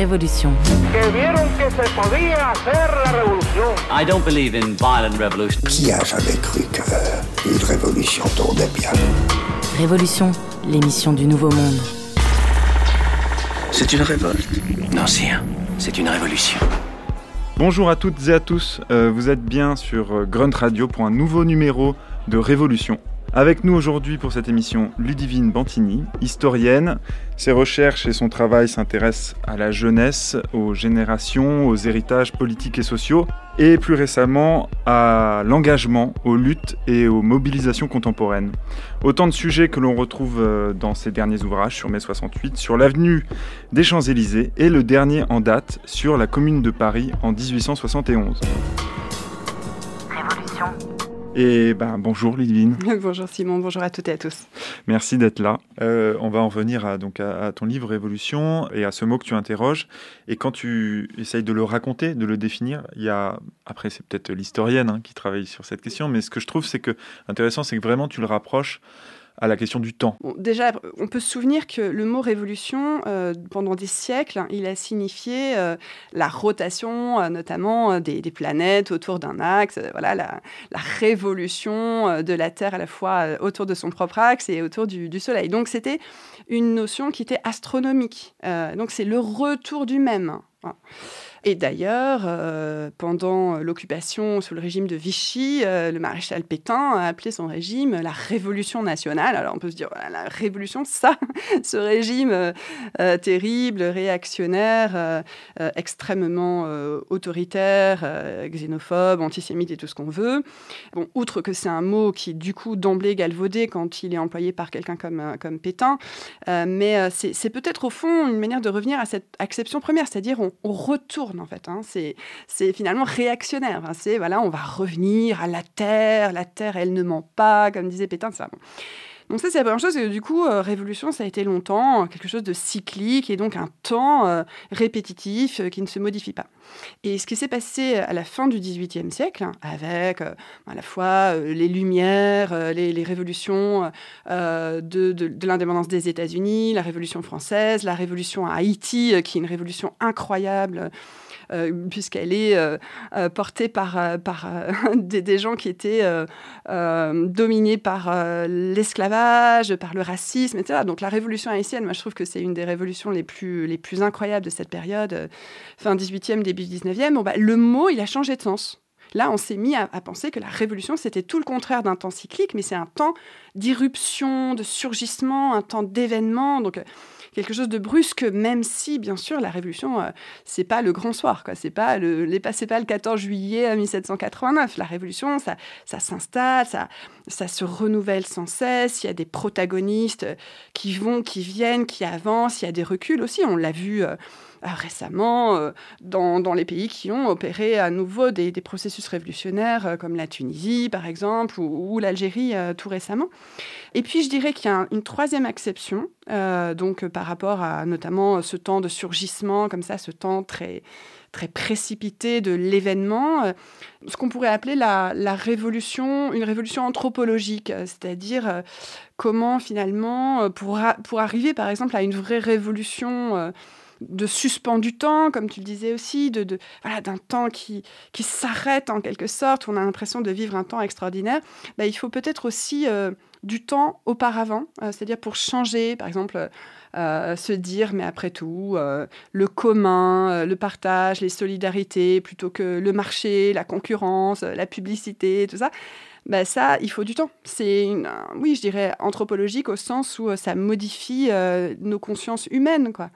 Révolution. I don't believe in violent revolution. Qui a jamais cru qu'une révolution tournait bien? Révolution, l'émission du Nouveau Monde. C'est une révolte. Non, sire, c'est une révolution. Bonjour à toutes et à tous, euh, vous êtes bien sur euh, Grunt Radio pour un nouveau numéro de Révolution. Avec nous aujourd'hui pour cette émission Ludivine Bantini, historienne. Ses recherches et son travail s'intéressent à la jeunesse, aux générations, aux héritages politiques et sociaux, et plus récemment à l'engagement, aux luttes et aux mobilisations contemporaines. Autant de sujets que l'on retrouve euh, dans ses derniers ouvrages sur mai 68, sur l'avenue des Champs-Élysées et le dernier en date sur la commune de Paris en 1871. Et ben bonjour Ludivine. bonjour Simon, bonjour à toutes et à tous. Merci d'être là. Euh, on va en venir à, donc à, à, ton livre Révolution et à ce mot que tu interroges. Et quand tu essayes de le raconter, de le définir, il y a après c'est peut-être l'historienne hein, qui travaille sur cette question, mais ce que je trouve c'est que intéressant, c'est que vraiment tu le rapproches à la question du temps. Déjà, on peut se souvenir que le mot révolution, euh, pendant des siècles, il a signifié euh, la rotation, euh, notamment des, planètes autour d'un axe, voilà, la, révolution de la Terre à la fois autour de son propre axe et autour du, Soleil. Donc c'était une notion qui était astronomique. donc c'est le retour du même. Voilà. Et d'ailleurs, euh, pendant l'occupation sous le régime de Vichy, euh, le maréchal Pétain a appelé son régime la Révolution nationale. Alors on peut se dire, la Révolution, ça, ce régime euh, terrible, réactionnaire, extrêmement autoritaire, xénophobe, antisémite et tout ce qu'on veut. Bon, outre que c'est un mot qui, du coup, d'emblée galvaudé quand il est employé par quelqu'un comme, comme Pétain, mais c'est peut-être au fond une manière de revenir à cette acception première, c'est-à-dire on retourne en fait. Hein. C'est finalement réactionnaire. Hein. C'est voilà, on va revenir à la terre. La terre, elle ne ment pas, comme disait Pétain. Ça. Donc ça, c'est la première chose. Et du coup, euh, révolution, ça a été longtemps quelque chose de cyclique et donc un temps euh, répétitif euh, qui ne se modifie pas. Et ce qui s'est passé à la fin du XVIIIe siècle, hein, avec à la fois les Lumières, les, révolutions de, de l'indépendance des États-Unis, la Révolution française, la Révolution à Haïti, qui est une révolution incroyable. Euh, puisqu'elle est euh, euh, portée par, par des, gens qui étaient dominés par l'esclavage, par le racisme, etc. Donc la révolution haïtienne, moi je trouve que c'est une des révolutions les plus, les plus incroyables de cette période, fin 18e, début 19e. Bon, bah, le mot, il a changé de sens. Là, on s'est mis à, à, penser que la révolution, c'était tout le contraire d'un temps cyclique, mais c'est un temps d'irruption, de surgissement, un temps d'événement. Donc, quelque chose de brusque, même si, bien sûr, la Révolution, euh, c'est pas le grand soir, quoi. C'est pas le, c'est pas le 14 juillet 1789. La Révolution, ça, ça s'installe, ça, ça se renouvelle sans cesse. Il y a des protagonistes qui vont, qui viennent, qui avancent. Il y a des reculs aussi. On l'a vu. Euh, récemment euh, dans, dans, les pays qui ont opéré à nouveau des, des processus révolutionnaires, euh, comme la Tunisie par exemple, ou, l'Algérie euh, tout récemment. Et puis je dirais qu'il y a un, une troisième exception, euh, donc par rapport à notamment ce temps de surgissement, comme ça, ce temps très très précipité de l'événement, euh, ce qu'on pourrait appeler la, la, révolution, une révolution anthropologique, c'est-à-dire euh, comment finalement, pour, pour arriver par exemple à une vraie révolution de suspendu temps, comme tu le disais aussi, de, voilà, d'un temps qui, qui s'arrête en quelque sorte, on a l'impression de vivre un temps extraordinaire, bah, il faut peut-être aussi euh, du temps auparavant, euh, c'est-à-dire pour changer, par exemple, euh, se dire, mais après tout, le commun, le partage, les solidarités, plutôt que le marché, la concurrence, la publicité, tout ça, ben ça, il faut du temps. C'est, oui, je dirais anthropologique au sens où ça modifie nos consciences humaines. Quoi.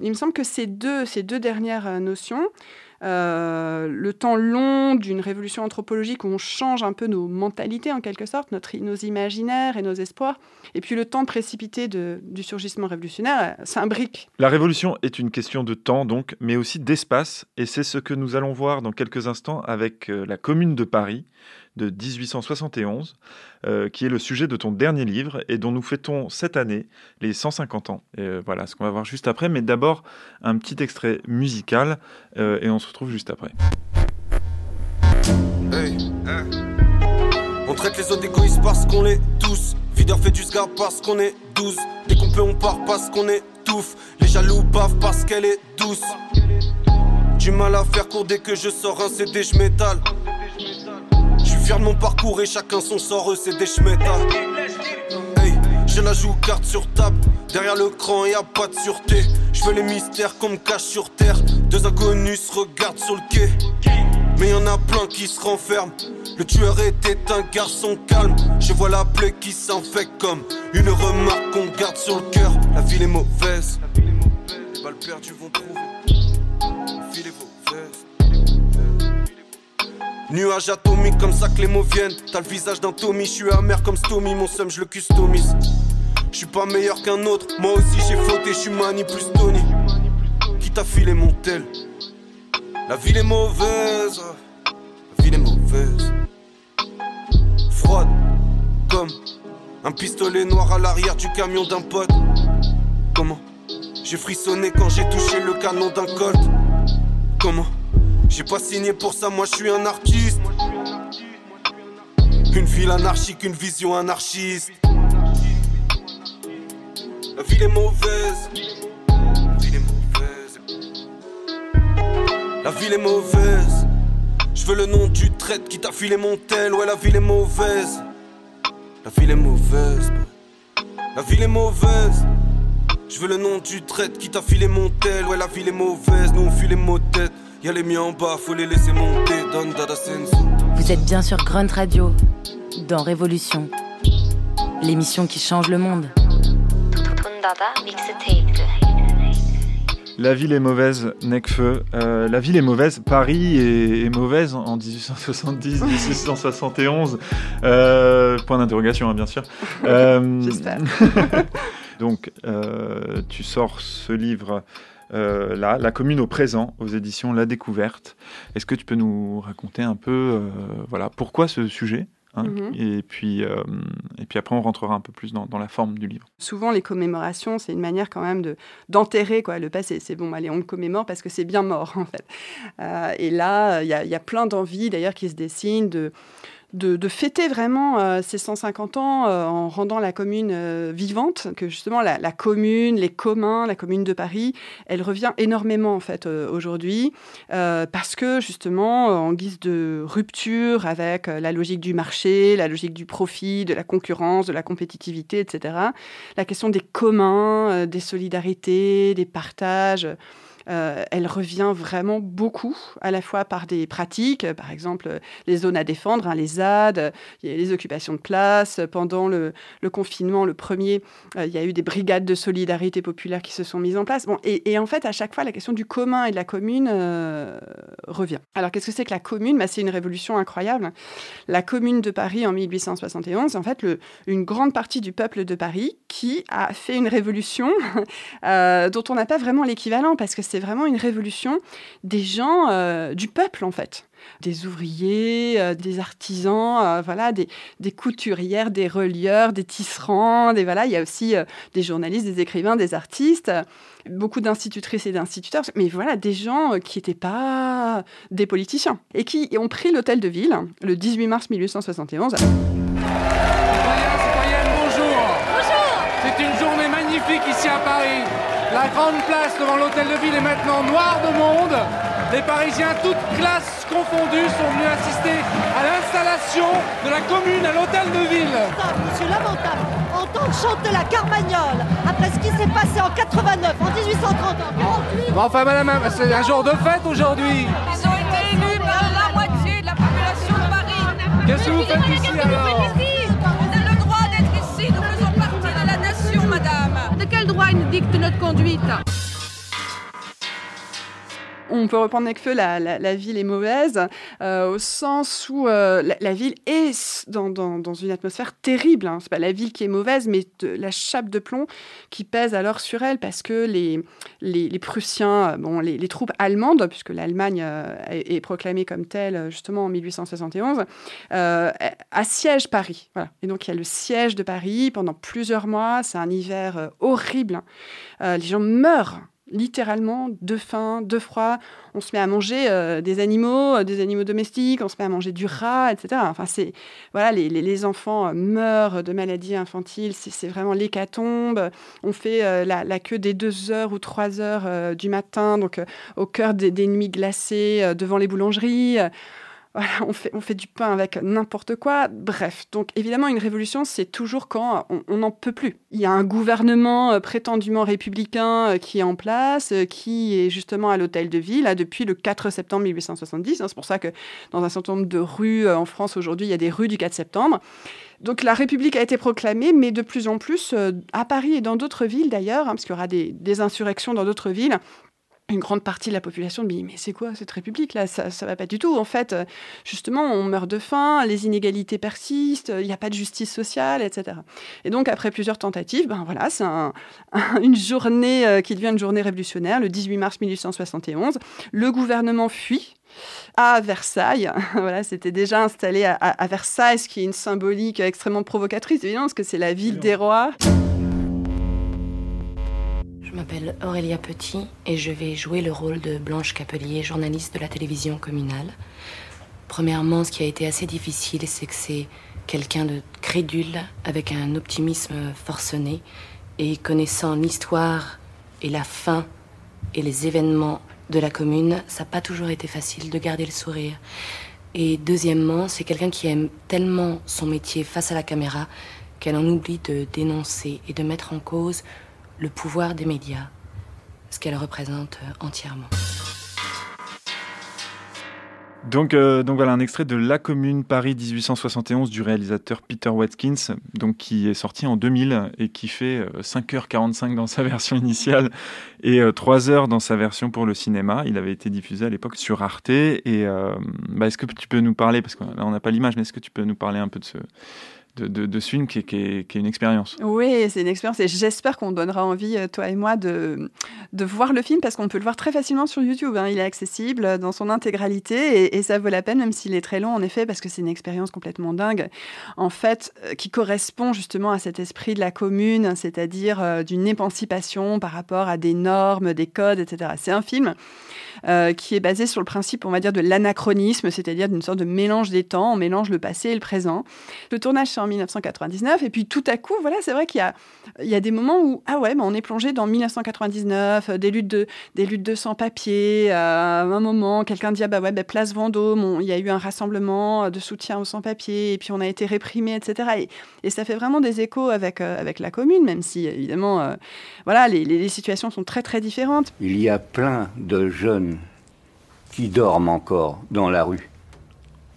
Il me semble que ces deux, ces deux dernières notions, euh, le temps long d'une révolution anthropologique où on change un peu nos mentalités en quelque sorte, notre, nos imaginaires et nos espoirs, et puis le temps précipité de, du surgissement révolutionnaire, s'imbrique. La révolution est une question de temps donc, mais aussi d'espace, et c'est ce que nous allons voir dans quelques instants avec euh, la Commune de Paris de 1871, euh, qui est le sujet de ton dernier livre et dont nous fêtons cette année les 150 ans. Et euh, voilà ce qu'on va voir juste après, mais d'abord un petit extrait musical euh, et on se retrouve juste après. Hey. On traite les autres d'égoïstes parce qu'on est tous. Videur fait du sgab parce qu'on est 12. Dès qu'on peut, on part parce qu'on est étouffe. Les jaloux bavent parce qu'elle est douce. Du mal à faire court dès que je sors un CD, je m'étale. Fier de mon parcours et chacun son sort, eux c'est des schmétal. Hey, je la joue carte sur table. Derrière le cran, y a pas de sûreté. Je les mystères qu'on me cache sur terre. Deux inconnus se regardent sur le quai. Mais y en a plein qui se renferment. Le tueur était un garçon calme. Je vois la plaie qui s'infecte comme une remarque qu'on garde sur le cœur. La ville est mauvaise. Les balles perdues vont trouver. Nuage atomique comme ça que les mots viennent. T'as le visage d'un Tommy, je suis amer comme Stomy. Mon seum, je le customise. Je suis pas meilleur qu'un autre. Moi aussi j'ai flotté, je suis mani plus Tony. Qui t'a filé mon tel? La ville est mauvaise. La ville est mauvaise. Froide comme un pistolet noir à l'arrière du camion d'un pote. Comment? J'ai frissonné quand j'ai touché le canon d'un colt. Comment? J'ai pas signé pour ça, moi je suis un artiste. Une ville anarchique, une vision anarchiste. La ville est mauvaise. La ville est mauvaise. La ville est mauvaise. Je veux le nom du traite qui t'a filé mon tel. Ouais, la ville est mauvaise. La ville est mauvaise. La ville est mauvaise. Je veux le nom du traite qui t'a filé mon tel. Ouais, la ville est mauvaise. Nous on fuit les mots. Y'a les miens en bas, faut les laisser monter. Don Dada Sensu. Vous êtes bien sur Grunt Radio, dans Révolution, l'émission qui change le monde. La ville est mauvaise, Necfeu. Euh, la ville est mauvaise. Paris est, est mauvaise en 1870, 1871. Euh, point d'interrogation, hein, bien sûr. Euh, J'espère. donc, euh, tu sors ce livre. Euh, là, La commune au présent, aux éditions La Découverte. Est-ce que tu peux nous raconter un peu, euh, voilà, pourquoi ce sujet hein, Mhm. et, puis, euh, et puis après, on rentrera un peu plus dans, dans la forme du livre. Souvent, les commémorations, c'est une manière quand même de d'enterrer quoi le passé. C'est bon, allez, on le commémore parce que c'est bien mort en fait. Euh, et là, il y, a- il y a plein d'envies d'ailleurs qui se dessinent de de, fêter vraiment euh, ces 150 ans euh, en rendant la commune euh, vivante, que justement la, la commune, les communs, la commune de Paris, elle revient énormément en fait aujourd'hui, parce que justement, en guise de rupture avec la logique du marché, la logique du profit, de la concurrence, de la compétitivité, etc., la question des communs, des solidarités, des partages, euh, elle revient vraiment beaucoup, à la fois par des pratiques, par exemple les zones à défendre, hein, les ZAD, les occupations de place. Pendant le, confinement, le premier, euh, il y a eu des brigades de solidarité populaire qui se sont mises en place. Bon, et, en fait, à chaque fois, la question du commun et de la commune euh, revient. Alors, qu'est-ce que c'est que la commune? Bah, C'est une révolution incroyable. La commune de Paris en 1871, c'est en fait une grande partie du peuple de Paris qui a fait une révolution dont on n'a pas vraiment l'équivalent parce que c'est vraiment une révolution des gens euh, du peuple en fait. Des ouvriers, euh, des artisans, euh, voilà, des, des couturières, des relieurs, des tisserands, des voilà. Il y a aussi euh, des journalistes, des écrivains, des artistes, euh, beaucoup d'institutrices et d'instituteurs, mais voilà, des gens euh, qui n'étaient pas des politiciens et qui ont pris l'hôtel de ville le 18 mars 1871. Citoyens, citoyennes, bonjour. Bonjour. C'est une journée magnifique ici à Paris. La grande place devant l'hôtel de ville est maintenant noire de monde. Les Parisiens, toutes classes confondues, sont venus assister à l'installation de la commune à l'hôtel de ville. C'est lamentable. Entendre chanter la Carmagnole après ce qui s'est passé en 89, en 1830, en 48. Bon, enfin, madame, c'est un jour de fête aujourd'hui. Ils ont été élus par la moitié de la population de Paris. Qu'est-ce que vous faites ici alors? Droit nous dicte notre conduite On peut reprendre Necfeu, la, la, ville est mauvaise, euh, au sens où euh, la, ville est dans, une atmosphère terrible. Hein. C'est pas la ville qui est mauvaise, mais la chape de plomb qui pèse alors sur elle, parce que les, Prussiens, euh, bon, les, troupes allemandes, puisque l'Allemagne est, proclamée comme telle justement en 1871, euh, assiègent Paris. Et donc il y a le siège de Paris pendant plusieurs mois. C'est un hiver horrible. Euh, les gens meurent littéralement de faim, de froid. On se met à manger euh, des animaux, euh, des animaux domestiques, on se met à manger du rat, etc. Enfin, c'est voilà, les, les, enfants meurent de maladies infantiles, c'est vraiment l'hécatombe. On fait la, queue des deux heures ou trois heures du matin, donc au cœur des, des nuits glacées devant les boulangeries. On fait, du pain avec n'importe quoi. Bref, donc évidemment, une révolution, c'est toujours quand on n'en peut plus. Il y a un gouvernement euh, prétendument républicain euh, qui est en place, euh, qui est justement à l'hôtel de ville depuis le 4 septembre 1870. Hein. c'est pour ça que dans un certain nombre de rues en France aujourd'hui, il y a des rues du 4 septembre. Donc la République a été proclamée, mais de plus en plus, à Paris et dans d'autres villes d'ailleurs, hein, parce qu'il y aura des insurrections dans d'autres villes, une grande partie de la population me dit mais c'est quoi cette république là? Ça ça va pas du tout en fait justement on meurt de faim les inégalités persistent il n'y a pas de justice sociale etc et donc après plusieurs tentatives ben voilà c'est une journée euh, qui devient une journée révolutionnaire le 18 mars 1871 le gouvernement fuit à Versailles. voilà, c'était déjà installé à, à, Versailles, ce qui est une symbolique extrêmement provocatrice, évidemment, parce que c'est la ville des rois. Je m'appelle Aurélia Petit et je vais jouer le rôle de Blanche Capelier, journaliste de la télévision communale. Premièrement, ce qui a été assez difficile, c'est que c'est quelqu'un de crédule, avec un optimisme forcené, et connaissant l'histoire et la fin et les événements de la commune, ça n'a pas toujours été facile de garder le sourire. Et deuxièmement, c'est quelqu'un qui aime tellement son métier face à la caméra qu'elle en oublie de dénoncer et de mettre en cause le pouvoir des médias, ce qu'elle représente euh, entièrement. Donc, euh, donc voilà un extrait de La Commune Paris 1871 du réalisateur Peter Watkins, donc qui est sorti en 2000 et qui fait 5h45 euh, dans sa version initiale et 3 heures dans sa version pour le cinéma. Il avait été diffusé à l'époque sur Arte. Et bah, est-ce que tu peux nous parler, parce qu'on n'a pas l'image, mais est-ce que tu peux nous parler un peu de ce, de, de, ce film qui est, une expérience. Oui, c'est une expérience et j'espère qu'on donnera envie, euh, toi et moi, de, de voir le film parce qu'on peut le voir très facilement sur YouTube. Hein. Il est accessible dans son intégralité et, ça vaut la peine, même s'il est très long, en effet, parce que c'est une expérience complètement dingue, en fait, euh, qui correspond justement à cet esprit de la commune, c'est-à-dire euh, d'une émancipation par rapport à des normes, des codes, etc. C'est un film qui est basé sur le principe, on va dire, de l'anachronisme, c'est-à-dire d'une sorte de mélange des temps, on mélange le passé et le présent. Le tournage, en 1999. Et puis tout à coup, voilà, c'est vrai qu'il y y a des moments où, ah ouais, on est plongé dans 1999, euh, des luttes de, des luttes de sans-papiers. Euh, à un moment, quelqu'un dit, ah bah ouais, bah, place Vendôme, il y a eu un rassemblement de soutien aux sans-papiers, et puis on a été réprimé, etc. Et, ça fait vraiment des échos avec, euh, avec la commune, même si, évidemment, voilà, les situations sont très, très différentes. Il y a plein de jeunes qui dorment encore dans la rue.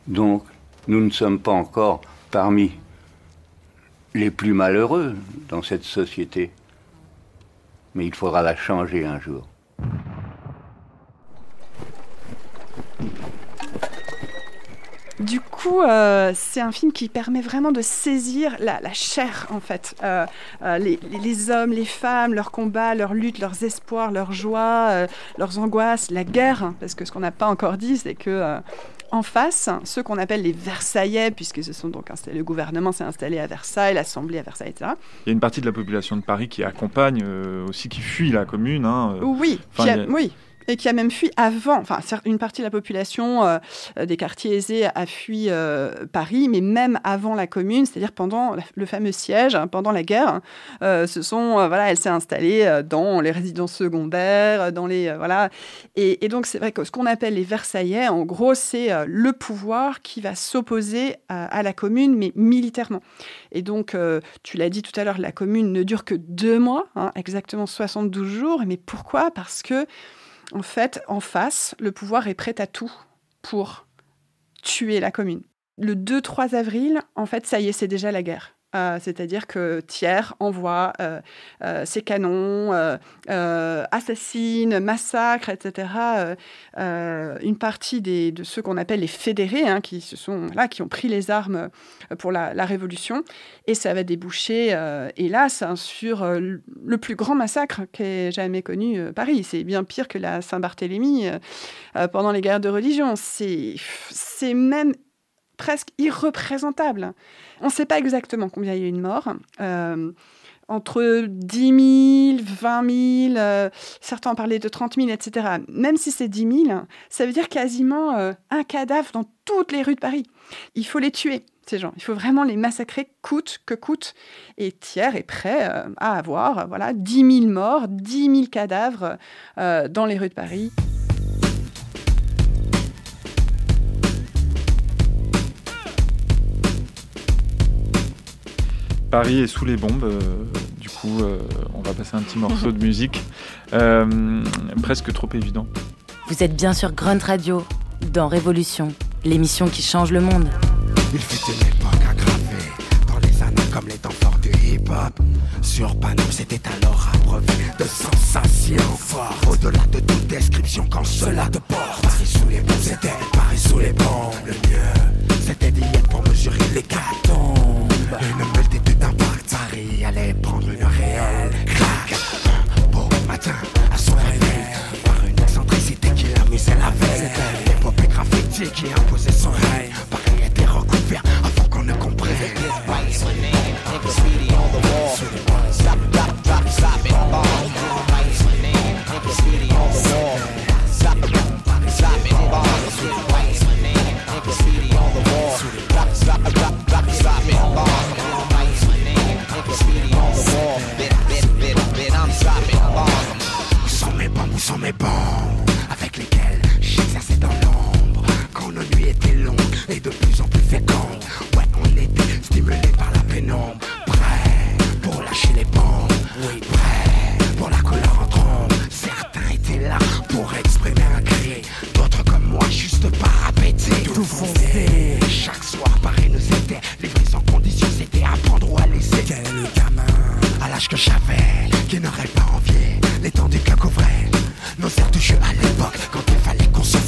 Donc, nous ne sommes pas encore parmi les plus malheureux dans cette société. Mais il faudra la changer un jour. Du coup, euh, c'est un film qui permet vraiment de saisir la, chair, en fait. Euh, euh, les, hommes, les femmes, leurs combats, leurs luttes, leurs espoirs, leurs joies, leurs angoisses, la guerre. Parce que ce qu'on n'a pas encore dit, c'est que en face, ceux qu'on appelle les Versaillais, puisque ce sont donc installés, le gouvernement s'est installé à Versailles, l'Assemblée à Versailles, etc. Il y a une partie de la population de Paris qui accompagne aussi, qui fuit la commune. Hein, oui, oui et qui a même fui avant. Enfin, une partie de la population euh, des quartiers aisés a fui euh, Paris, mais même avant la Commune, c'est-à-dire pendant le fameux siège, hein, pendant la guerre, euh, sont voilà, elle s'est installée dans les résidences secondaires, dans les voilà. Et, et donc c'est vrai que ce qu'on appelle les Versaillais, en gros, c'est le pouvoir qui va s'opposer à, la Commune, mais militairement. Et donc, tu l'as dit tout à l'heure, la Commune ne dure que deux mois, hein, exactement 72 jours. Mais pourquoi? Parce que en fait, en face, le pouvoir est prêt à tout pour tuer la commune. Le 2-3 avril, en fait, ça y est, c'est déjà la guerre. Euh, c'est-à-dire que Thiers envoie euh, euh, ses canons, assassine, massacre, etc. une partie de ceux qu'on appelle les fédérés, hein, qui, se sont, là, qui ont pris les armes pour la, Révolution, et ça va déboucher, hélas, sur le plus grand massacre qu'ait jamais connu Paris. C'est bien pire que la Saint-Barthélemy pendant les guerres de religion. C'est même presque irreprésentable. On ne sait pas exactement combien il y a eu de morts. Euh, entre 10 000, 20 000, certains ont parlé de 30 000, etc. Même si c'est 10 000, ça veut dire quasiment un cadavre dans toutes les rues de Paris. Il faut les tuer ces gens. Il faut vraiment les massacrer coûte que coûte. Et Thiers est prêt euh, à avoir voilà, 10 000 morts, 10 000 cadavres euh, dans les rues de Paris. Paris est sous les bombes. Euh, du coup, on va passer un petit morceau de musique. presque trop évident. Vous êtes bien sur Grunt Radio, dans Révolution, l'émission qui change le monde. Il fut une époque aggravée dans les années comme les temps forts du hip-hop. Sur panneau, c'était alors abreuvé de sensations fortes. Au-delà de toute description, quand cela te porte. Paris sous les bombes, c'était Paris sous les bombes. Le mieux, c'était d'y être pour mesurer les cartons. Une Take a out, possession é high.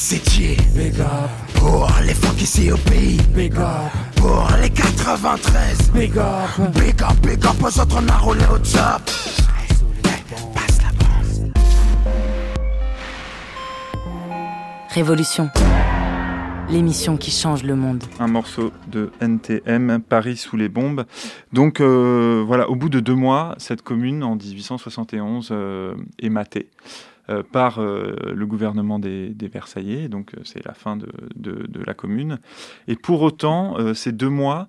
le maté c'est Pour les fuck ici au pays. Big up. Pour les 93 Big up Big up, big up aux autres on a roulé au top Révolution. L'émission qui change le monde. Un morceau de NTM, Paris sous les bombes. Donc euh, voilà, au bout de deux mois, cette commune en 1871 euh, est matée. Euh, par le gouvernement des, Versaillais, donc c'est la fin de, la commune. Et pour autant, ces deux mois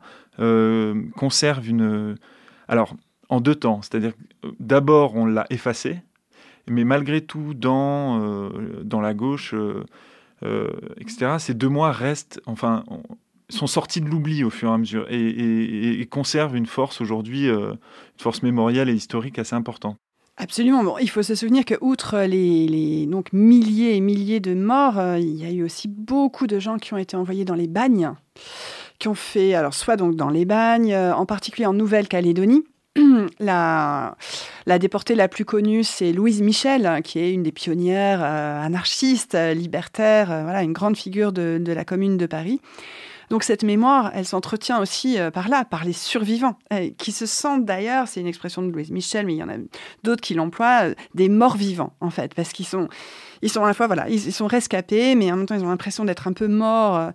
conservent une... Alors, en deux temps, c'est-à-dire d'abord on l'a effacé, mais malgré tout, dans, dans la gauche, etc., ces deux mois restent, enfin, sont sortis de l'oubli au fur et à mesure et, conservent une force aujourd'hui, une force mémorielle et historique assez importante. Absolument. Bon, il faut se souvenir que outre les, donc milliers et milliers de morts, euh, il y a eu aussi beaucoup de gens qui ont été envoyés dans les bagnes, qui ont fait alors soit donc dans les bagnes, euh, en particulier en Nouvelle-Calédonie. La, déportée la plus connue, c'est Louise Michel, qui est une des pionnières euh, anarchistes, libertaires, voilà, une grande figure de la Commune de Paris. Donc cette mémoire, elle s'entretient aussi euh, par là, par les survivants, euh, qui se sentent d'ailleurs, c'est une expression de Louise Michel, mais il y en a d'autres qui l'emploient, euh, des morts vivants en fait, parce qu'ils sont ils sont à la fois voilà, ils, sont rescapés, mais en même temps ils ont l'impression d'être un peu morts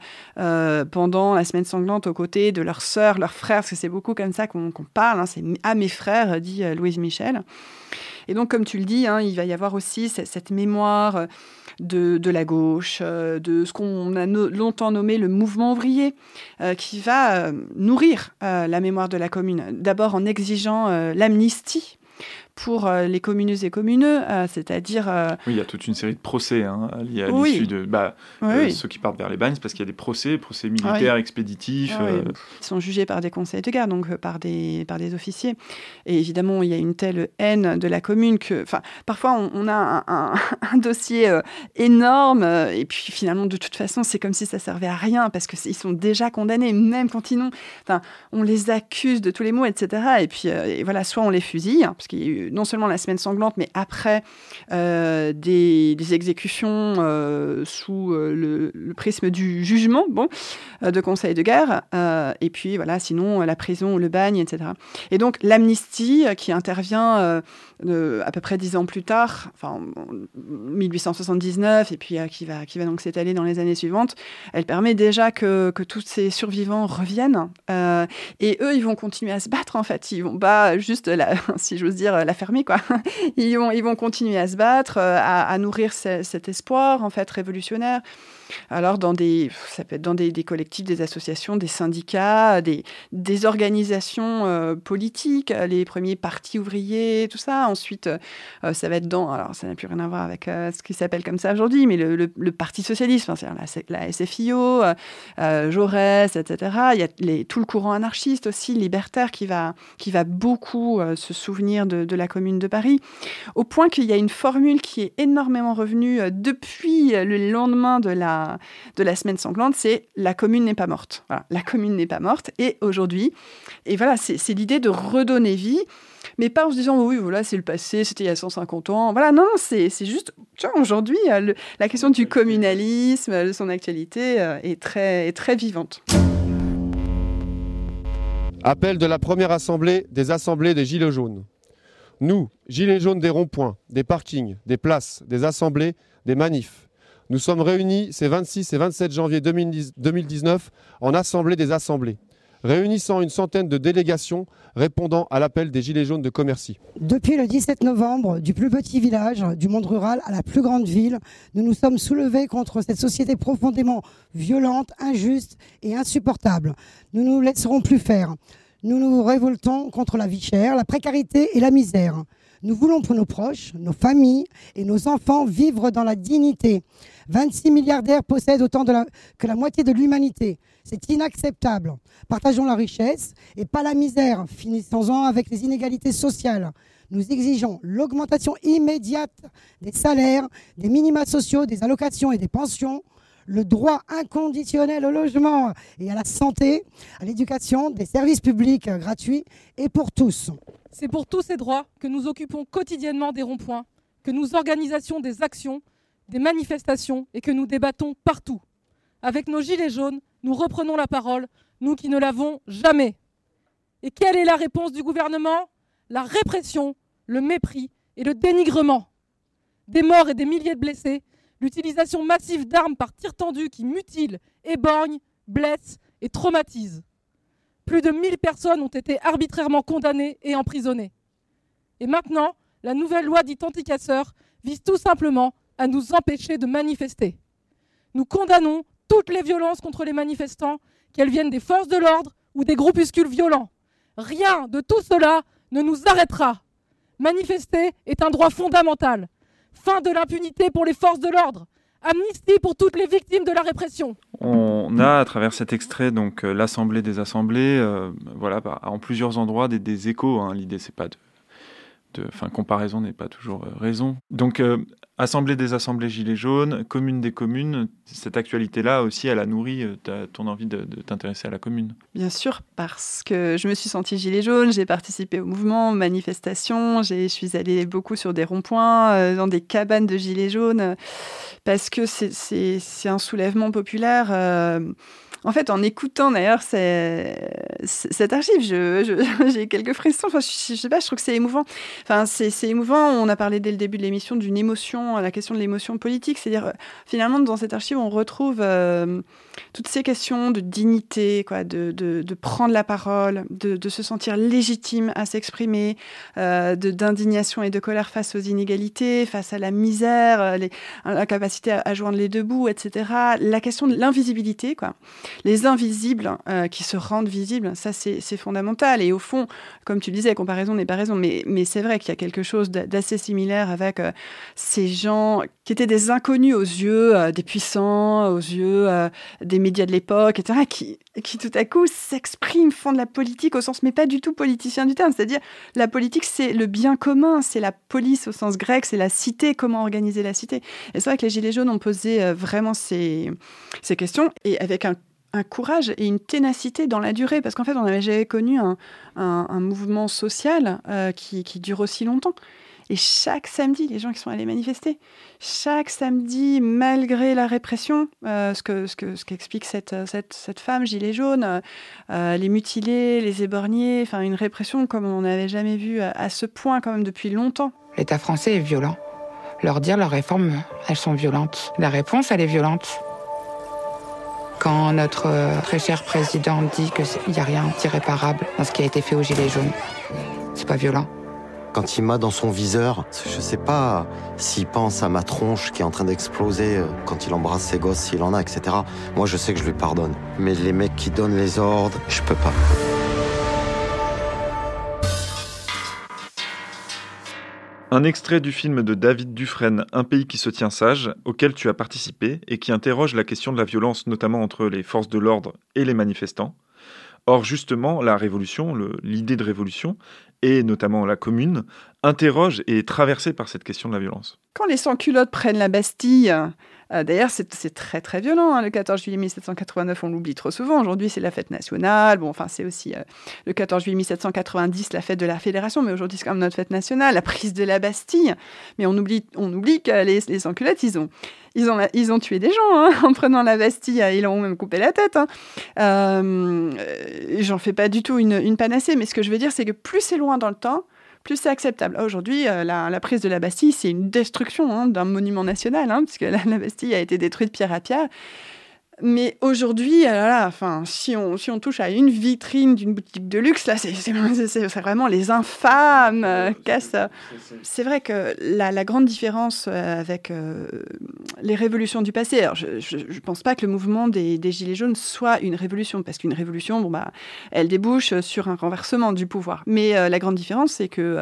pendant la semaine sanglante aux côtés de leurs sœurs, leurs frères, parce que c'est beaucoup comme ça qu'on parle. Hein, c'est à mes frères, dit Louise Michel. Et donc comme tu le dis, hein, il va y avoir aussi cette mémoire de, la gauche, euh, de ce qu'on a longtemps nommé le mouvement ouvrier, euh, qui va euh, nourrir la mémoire de la commune. D'abord en exigeant l'amnistie pour les communeux et communeux, c'est-à-dire... Oui, il y a toute une série de procès hein, liés à l'issue de bah, ceux qui partent vers les bagnes, parce qu'il y a des procès, procès militaires, expéditifs. Ils sont jugés par des conseils de guerre, donc par, des, par des officiers. Et évidemment, il y a une telle haine de la commune que... Enfin, parfois, on, a un, un dossier énorme, et puis finalement, de toute façon, c'est comme si ça servait à rien, parce qu'ils sont déjà condamnés, même quand ils n'ont... Enfin, on les accuse de tous les mots, etc. Et puis, et voilà, soit on les fusille, hein, parce qu'il y a eu non seulement la semaine sanglante, mais après euh, des, exécutions euh, sous euh, le, prisme du jugement, bon, de conseil de guerre, et puis voilà, sinon la prison, le bagne, etc. Et donc l'amnistie qui intervient à peu près dix ans plus tard, enfin 1879, et puis qui va qui va donc s'étaler dans les années suivantes, elle permet déjà que, que tous ces survivants reviennent, et eux ils vont continuer à se battre en fait, ils vont pas juste la, si j'ose dire la fermer quoi, ils vont ils vont continuer à se battre, à, nourrir cet espoir en fait révolutionnaire. Alors, dans des, ça peut être dans des, collectifs, des associations, des syndicats, des, des organisations euh, politiques, les premiers partis ouvriers, tout ça. Ensuite, euh, ça va être dans, alors ça n'a plus rien à voir avec euh, ce qui s'appelle comme ça aujourd'hui, mais le, Parti socialiste, enfin, la, la, SFIO, Jaurès, etc. Il y a les, tout le courant anarchiste aussi, libertaire, qui va, qui va beaucoup se souvenir de, la Commune de Paris, au point qu'il y a une formule qui est énormément revenue depuis le lendemain de la de la semaine sanglante, c'est la commune n'est pas morte. la commune n'est pas morte. Et aujourd'hui, et voilà, c'est l'idée de redonner vie, mais pas en se disant oui, voilà, c'est le passé, c'était il y a 150 ans. Voilà, non, c'est juste, aujourd'hui, euh, la question du communalisme, de son actualité euh, est très, est très vivante. Appel de la première assemblée des assemblées des Gilets jaunes. Nous, Gilets jaunes des ronds-points, des parkings, des places, des assemblées, des manifs, nous sommes réunis ces 26 et 27 janvier 2019 en Assemblée des Assemblées, réunissant une centaine de délégations répondant à l'appel des Gilets jaunes de Commercy. Depuis le 17 novembre, du plus petit village du monde rural à la plus grande ville, nous nous sommes soulevés contre cette société profondément violente, injuste et insupportable. Nous ne nous laisserons plus faire. Nous nous révoltons contre la vie chère, la précarité et la misère. Nous voulons pour nos proches, nos familles et nos enfants vivre dans la dignité. 26 milliardaires possèdent autant que la moitié de l'humanité. C'est inacceptable. Partageons la richesse et pas la misère. Finissons-en avec les inégalités sociales. Nous exigeons l'augmentation immédiate des salaires, des minima sociaux, des allocations et des pensions, le droit inconditionnel au logement et à la santé, à l'éducation, des services publics gratuits et pour tous. C'est pour tous ces droits que nous occupons quotidiennement des ronds-points, que nous organisons des actions, des manifestations et que nous débattons partout. Avec nos gilets jaunes, nous reprenons la parole, nous qui ne l'avons jamais. Et quelle est la réponse du gouvernement? La répression, le mépris et le dénigrement. Des morts et des milliers de blessés, l'utilisation massive d'armes par tir tendu qui mutilent, éborgnent, blessent et traumatisent. Plus de 1000 personnes ont été arbitrairement condamnées et emprisonnées. Et maintenant, la nouvelle loi dite anticasseur vise tout simplement à nous empêcher de manifester. Nous condamnons toutes les violences contre les manifestants, qu'elles viennent des forces de l'ordre ou des groupuscules violents. Rien de tout cela ne nous arrêtera. Manifester est un droit fondamental. Fin de l'impunité pour les forces de l'ordre. Amnistie pour toutes les victimes de la répression. On a à travers cet extrait donc euh, l'Assemblée des assemblées, euh, voilà, bah, en plusieurs endroits des, échos. Hein. L'idée c'est pas de, de, enfin comparaison n'est pas toujours euh, raison. Donc Assemblée des assemblées Gilets jaunes, commune des communes, cette actualité-là aussi, elle a nourri euh, ton envie de, t'intéresser à la commune. Bien sûr, parce que je me suis sentie Gilet jaune, j'ai participé au mouvement, aux manifestations, je suis allée beaucoup sur des ronds-points, euh, dans des cabanes de Gilets jaunes, parce que c'est un soulèvement populaire. Euh, en fait, en écoutant d'ailleurs cette archive, j'ai quelques frissons. Enfin, je, je, sais pas, je trouve que c'est émouvant. Enfin, c'est émouvant. On a parlé dès le début de l'émission d'une émotion, la question de l'émotion politique. C'est-à-dire, finalement, dans cette archive, on retrouve euh, toutes ces questions de dignité, quoi, de, de, prendre la parole, de, de, se sentir légitime à s'exprimer, euh, d'indignation et de colère face aux inégalités, face à la misère, euh, les, la capacité à, joindre les deux bouts, etc. La question de l'invisibilité, quoi les invisibles euh, qui se rendent visibles, ça c'est fondamental. Et au fond, comme tu disais, comparaison n'est pas raison, mais, mais c'est vrai qu'il y a quelque chose d'assez similaire avec euh, ces gens qui étaient des inconnus aux yeux euh, des puissants, aux yeux euh, des médias de l'époque, etc., qui, qui tout à coup s'expriment, font de la politique au sens, mais pas du tout politicien du terme. C'est-à-dire, la politique, c'est le bien commun, c'est la police au sens grec, c'est la cité, comment organiser la cité. Et c'est vrai que les Gilets jaunes ont posé vraiment ces, ces questions, et avec un un courage et une ténacité dans la durée, parce qu'en fait, on n'avait jamais connu un, mouvement social euh, qui, dure aussi longtemps. Et chaque samedi, les gens qui sont allés manifester, chaque samedi, malgré la répression, euh, ce que ce que ce qu'explique cette, cette, femme gilet jaune, euh, les mutilés, les éborgnés, enfin une répression comme on n'avait jamais vu à, ce point quand même depuis longtemps. L'État français est violent. Leur dire leurs réformes, elles sont violentes. La réponse, elle est violente. Quand notre euh, très cher président dit qu'il n'y a rien d'irréparable dans ce qui a été fait aux Gilets jaunes, c'est pas violent. Quand il m'a dans son viseur, je sais pas s'il pense à ma tronche qui est en train d'exploser euh, quand il embrasse ses gosses, s'il en a, etc. Moi, je sais que je lui pardonne. Mais les mecs qui donnent les ordres, je peux pas. Un extrait du film de David Dufresne, Un pays qui se tient sage, auquel tu as participé et qui interroge la question de la violence notamment entre les forces de l'ordre et les manifestants. Or justement, la révolution, l'idée de révolution, et notamment la commune, interroge et est traversée par cette question de la violence. Quand les sans-culottes prennent la Bastille, euh, d'ailleurs, c'est très très violent. Hein, le 14 juillet 1789, on l'oublie trop souvent. Aujourd'hui, c'est la fête nationale. Bon, enfin, c'est aussi euh, le 14 juillet 1790, la fête de la Fédération, mais aujourd'hui, c'est quand même notre fête nationale, la prise de la Bastille. Mais on oublie, on oublie que les, les ils ont, ils ont, ils ont tué des gens hein, en prenant la Bastille. Ils ont même coupé la tête. Hein. Euh, J'en fais pas du tout une panacée, mais ce que je veux dire, c'est que plus c'est loin dans le temps, plus c'est acceptable. Aujourd'hui, euh, la, prise de la Bastille, c'est une destruction hein, d'un monument national, hein, puisque la, la, Bastille a été détruite pierre à pierre. Mais aujourd'hui, euh, enfin, si on, si on touche à une vitrine d'une boutique de luxe, là, c'est vraiment les infâmes euh, C'est vrai que la, la, grande différence euh, avec les révolutions du passé, alors je ne pense pas que le mouvement des, des, Gilets jaunes soit une révolution, parce qu'une révolution, bon, bah, elle débouche sur un renversement du pouvoir. Mais la grande différence, c'est que,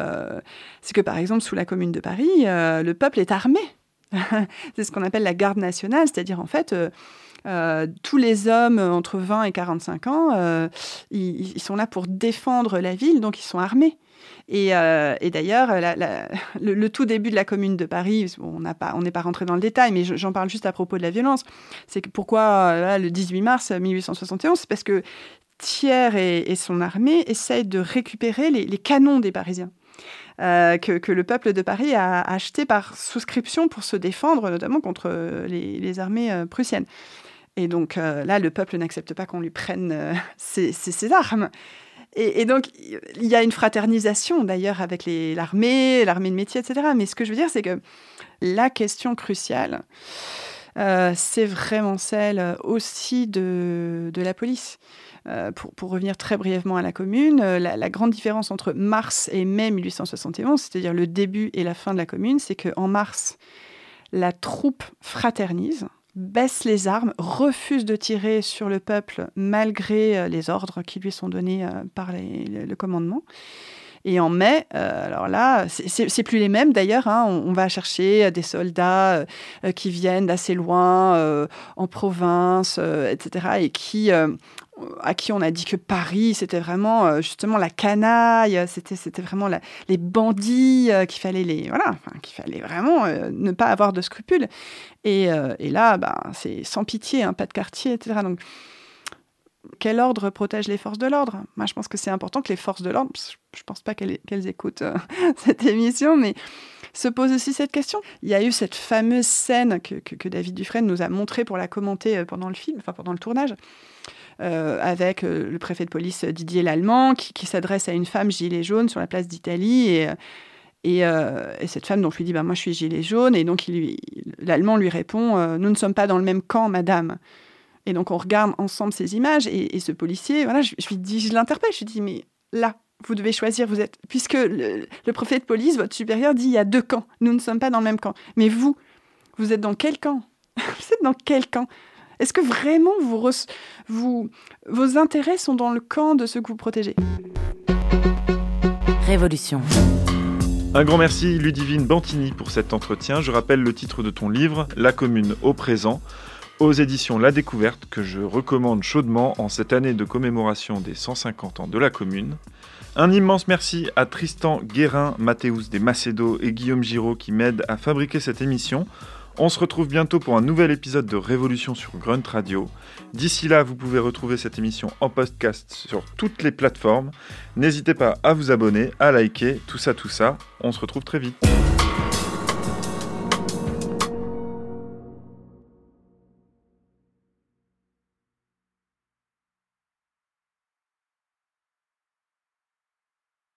c'est que, par exemple, sous la Commune de Paris, le peuple est armé. c'est ce qu'on appelle la garde nationale, c'est-à-dire en fait euh, tous les hommes entre 20 et 45 ans, euh, ils, sont là pour défendre la ville, donc ils sont armés. Et, euh, d'ailleurs, le, tout début de la Commune de Paris, on n'est pas, rentré dans le détail, mais j'en parle juste à propos de la violence. C'est que pourquoi le 18 mars 1871 C'est parce que Thiers et, son armée essayent de récupérer les, canons des Parisiens. que, le peuple de Paris a acheté par souscription pour se défendre, notamment contre les armées prussiennes. Et donc euh, là, le peuple n'accepte pas qu'on lui prenne euh, ses, armes. Et, donc, il y a une fraternisation d'ailleurs avec l'armée, l'armée de métier, etc. Mais ce que je veux dire, c'est que la question cruciale, euh, c'est vraiment celle aussi de, la police. pour, revenir très brièvement à la commune, la, la, grande différence entre mars et mai 1871, c'est-à-dire le début et la fin de la commune, c'est qu'en mars, la troupe fraternise, baisse les armes, refuse de tirer sur le peuple malgré euh, les ordres qui lui sont donnés euh, par le commandement. Et en mai, euh, alors là, c'est plus les mêmes d'ailleurs. Hein. on, va chercher des soldats qui viennent d'assez loin, en province, etc., et qui à qui on a dit que Paris, c'était vraiment euh, justement la canaille, c'était vraiment les bandits, euh, qu'il fallait les voilà, qu'il fallait vraiment euh, ne pas avoir de scrupules. Et, là, bah, c'est sans pitié, hein, pas de quartier, etc. Donc, quel ordre protège les forces de l'ordre Moi, je pense que c'est important que les forces de l'ordre, je pense pas qu'elles écoutent cette émission, mais se pose aussi cette question. Il y a eu cette fameuse scène que, que, David Dufresne nous a montrée pour la commenter pendant le film, enfin pendant le tournage euh, avec euh, le préfet de police Didier Lallemand, qui, s'adresse à une femme gilet jaune sur la place d'Italie. Et, euh, et, cette femme donc lui dit bah, Moi, je suis gilet jaune. Et donc, l'Allemand lui répond Nous ne sommes pas dans le même camp, madame. Et donc, on regarde ensemble ces images. Et, ce policier, voilà, je, lui dis Je l'interpelle. Je lui dis Mais là, vous devez choisir, vous êtes, puisque le, le, préfet de police, votre supérieur, dit il y a deux camps, nous ne sommes pas dans le même camp. Mais vous, vous êtes dans quel camp? Vous êtes dans quel camp? Est-ce que vraiment vous, vous, vos intérêts sont dans le camp de ceux que vous protégez? Révolution. Un grand merci Ludivine Bantini pour cet entretien. Je rappelle le titre de ton livre, La commune au présent, aux éditions La Découverte, que je recommande chaudement en cette année de commémoration des 150 ans de la commune. Un immense merci à Tristan Guérin, Mathéus des Macedo et Guillaume Giraud qui m'aident à fabriquer cette émission. On se retrouve bientôt pour un nouvel épisode de Révolution sur Grunt Radio. D'ici là, vous pouvez retrouver cette émission en podcast sur toutes les plateformes. N'hésitez pas à vous abonner, à liker, tout ça, tout ça. On se retrouve très vite.